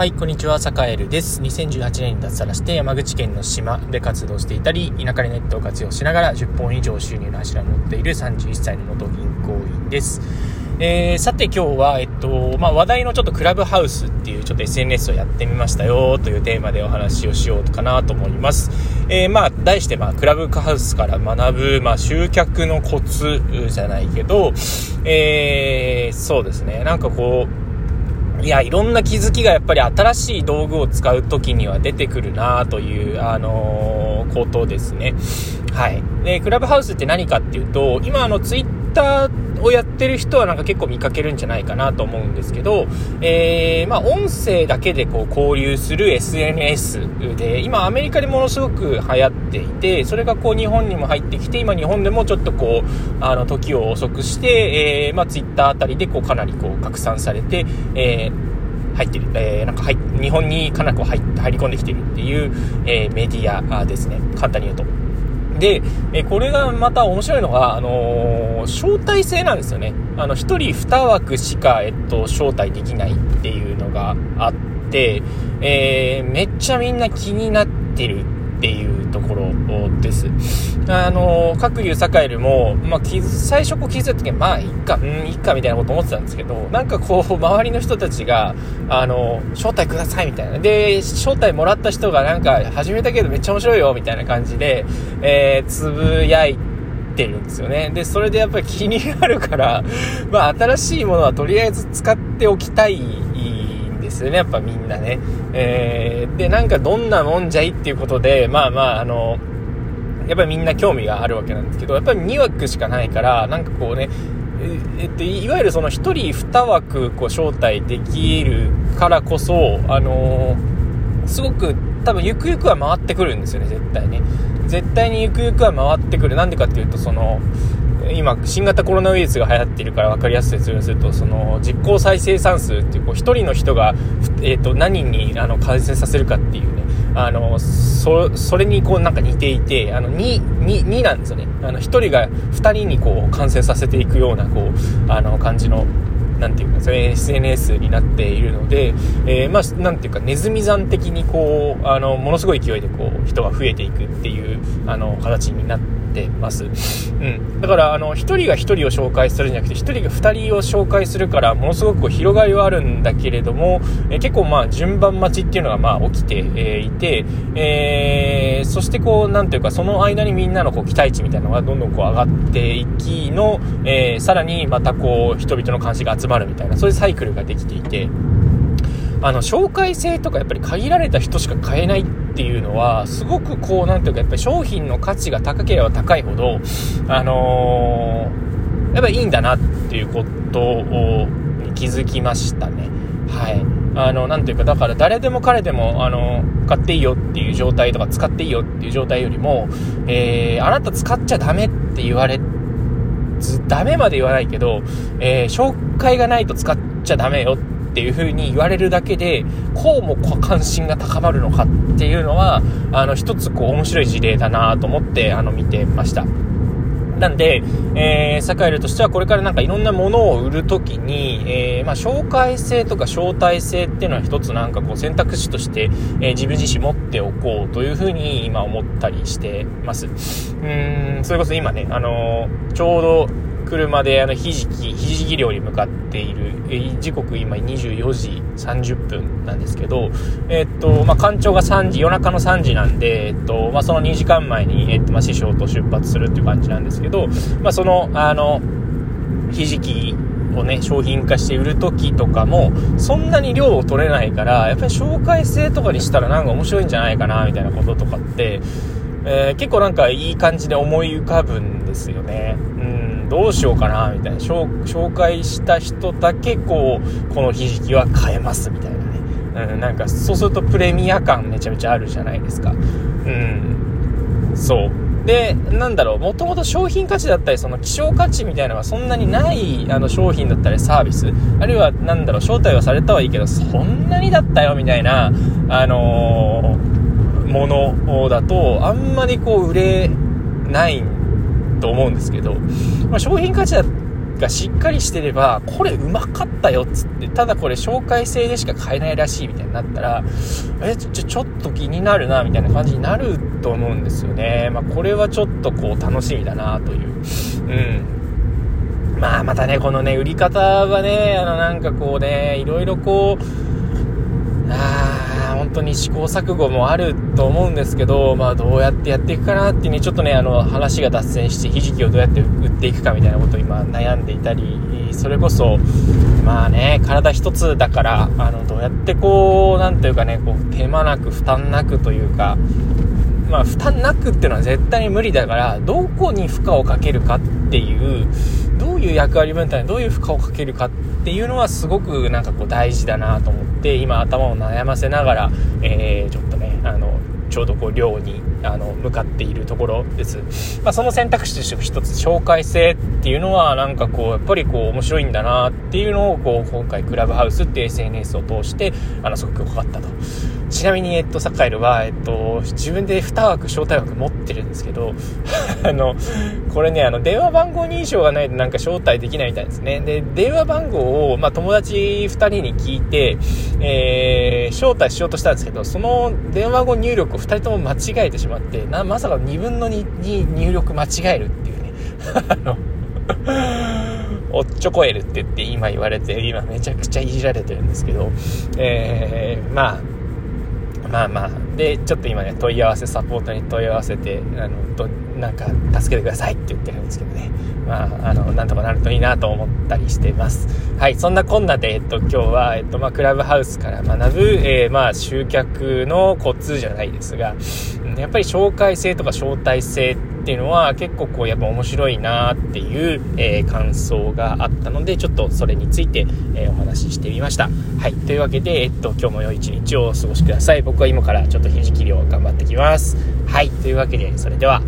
はい、こんにちは、サカエルです。2018年に脱サラして山口県の島で活動していたり、田舎でネットを活用しながら10本以上収入の柱を持っている31歳の元銀行員です。えー、さて今日は、えっと、まあ、話題のちょっとクラブハウスっていうちょっと SNS をやってみましたよというテーマでお話をしようかなと思います。えー、まあ、題して、まあ、クラブハウスから学ぶ、まあ、集客のコツじゃないけど、えー、そうですね、なんかこう、いや、いろんな気づきがやっぱり新しい道具を使う時には出てくるなという、あのー、ことですね。はい。で、クラブハウスって何かっていうと、今あのツイッターをやってる人はなんか結構見かけるんじゃないかなと思うんですけど、えー、まあ、音声だけでこう交流する SNS で、今アメリカでものすごく流行っていて、それがこう日本にも入ってきて、今日本でもちょっとこう、あの、時を遅くして、えー、まあ、ツイッターあたりでこうかなりこう拡散されて、えー入ってる、えー、なんか入日本にかなり入り込んできてるっていう、えー、メディアですね。簡単に言うと。で、えこれがまた面白いのが、あのー、招待制なんですよね。あの、1人2枠しか、えっと、招待できないっていうのがあって、えー、めっちゃみんな気になってるっていうところです。あの、各有栄るも、まあ、最初こう気づいた時は、まあ、いっか、うん、いっか、みたいなこと思ってたんですけど、なんかこう、周りの人たちが、あの、招待ください、みたいな。で、招待もらった人がなんか、始めたけどめっちゃ面白いよ、みたいな感じで、えー、つぶやいてるんですよね。で、それでやっぱり気になるから、まあ、新しいものはとりあえず使っておきたいですよね、やっぱみんなね。えー、で、なんかどんなもんじゃいっていうことで、まあまあ、あの、やっぱりみんな興味があるわけなんですけど、やっぱり2枠しかないから、なんかこうね、えっと、いわゆるその1人2枠こう招待できるからこそ、あのー、すごく多分ゆくゆくは回ってくるんですよね、絶対ね。絶対にゆくゆくは回ってくる。なんでかっていうと、その、今、新型コロナウイルスが流行っているから分かりやすく説明すると、その、実効再生産数っていう、こう、一人の人が、えっ、ー、と、何に、あの、感染させるかっていうね、あの、そ、それにこう、なんか似ていて、あの、2、2、2なんですよね。あの、1人が2人にこう、感染させていくような、こう、あの、感じの、なんていうか、それ SNS になっているので、えー、まあ、なんていうか、ネズミ山的にこう、あの、ものすごい勢いでこう、人が増えていくっていう、あの、形になっててます。うん。だから、あの、1人が1人を紹介するんじゃなくて、1人が2人を紹介するから、ものすごく広がりはあるんだけれども、え結構まあ、順番待ちっていうのがまあ、起きて、えいて、えー、そしてこう、なんていうか、その間にみんなのこう、期待値みたいなのがどんどんこう、上がっていきの、えー、さらにまたこう、人々の関心が集まるみたいな、そういうサイクルができていて、あの、紹介制とかやっぱり限られた人しか買えないっていうのは、すごくこう、なんていうか、やっぱり商品の価値が高ければ高いほど、あのー、やっぱりいいんだなっていうことを、気づきましたね。はい。あの、なんていうか、だから誰でも彼でも、あの、買っていいよっていう状態とか、使っていいよっていう状態よりも、えー、あなた使っちゃダメって言われず、ダメまで言わないけど、えー、紹介がないと使っちゃダメよっていう風に言われるだけで、こうも関心が高まるのかっていうのは、あの、一つこう面白い事例だなと思って、あの、見てました。なんで、えー、サカエルとしてはこれからなんかいろんなものを売るときに、えー、まあ、紹介性とか招待性っていうのは一つなんかこう選択肢として、えー、自分自身持っておこうというふうに今思ったりしてます。うん、それこそ今ね、あのー、ちょうど車であのひじき、ひじき漁に向かっている、時刻今24時30分なんですけど、えっと、まあ、干潮が3時、夜中の3時なんで、えっと、まあ、その2時間前に、えっと、まあ、師匠と出発するっていう感じなんですけど、まあ、その、あの、ひじきをね、商品化して売るときとかも、そんなに量を取れないから、やっぱり紹介制とかにしたらなんか面白いんじゃないかな、みたいなこととかって、え、結構なんかいい感じで思い浮かぶんですよね。うんどうしようかな、みたいな。紹介した人だけ、こう、このひじきは買えますみたいなね。うん、なんか、そうするとプレミア感めちゃめちゃあるじゃないですか。うん。そう。で、なんだろう、もともと商品価値だったり、その希少価値みたいなのがそんなにないあの商品だったりサービス、あるいは、なんだろう、招待はされたはいいけど、そんなにだったよみたいな、あのー、ものだと、あんまりこう、売れないんと思うんですけど、まあ、商品価値がしっかりしてれば、これうまかったよっつって、ただこれ紹介制でしか買えないらしいみたいになったら、え、ちょ、ちょっと気になるな、みたいな感じになると思うんですよね。まあ、これはちょっとこう楽しみだなという。うん。まあ、またね、このね、売り方はね、あの、なんかこうね、いろいろこう、あ本当に試行錯誤もあると思うんですけど、まあ、どうやってやっていくかなってね、ちょっとね、あの、話が脱線して、ひじきをどうやって売っていくかみたいなことを今悩んでいたり、それこそ、まあね、体一つだから、あの、どうやってこう、なんというかね、こう、手間なく負担なくというか、まあ、負担なくっていうのは絶対に無理だから、どこに負荷をかけるかっていう、どういう役割分担にどういう負荷をかけるかっていうのはすごくなんかこう大事だなと思って、今頭を悩ませながら、えー、ちょっとね、あの、ちょうどこう寮にあの向かっているところです、まあ、その選択肢として一つ紹介性っていうのはなんかこうやっぱりこう面白いんだなっていうのをこう今回クラブハウスって SNS を通してあのすごく良かったと。ちなみに、えっと、サッカールは、えっと、自分で2枠、招待枠持ってるんですけど、あの、これね、あの、電話番号認証がないとなんか招待できないみたいですね。で、電話番号を、まあ、友達2人に聞いて、えー、招待しようとしたんですけど、その電話番号入力を2人とも間違えてしまって、な、まさか2分の2に入力間違えるっていうね。あの、おっちょこえるって言って今言われて、今めちゃくちゃいじられてるんですけど、えー、まあ、まあまあ、で、ちょっと今ね、問い合わせ、サポートに問い合わせて、あの、なんか、助けてくださいって言ってるんですけどね。まあ、あの、なんとかなるといいなと思ったりしてます。はい、そんなこんなで、えっと、今日は、えっと、まあ、クラブハウスから学ぶ、えー、まあ、集客のコツじゃないですが、やっぱり紹介性とか招待性っていうのは結構こうやっぱ面白いなっていう、えー、感想があったのでちょっとそれについて、えー、お話ししてみましたはいというわけで、えっと、今日も良い一日をお過ごしください僕は今からちょっとひじ切りを頑張ってきますはいというわけでそれでは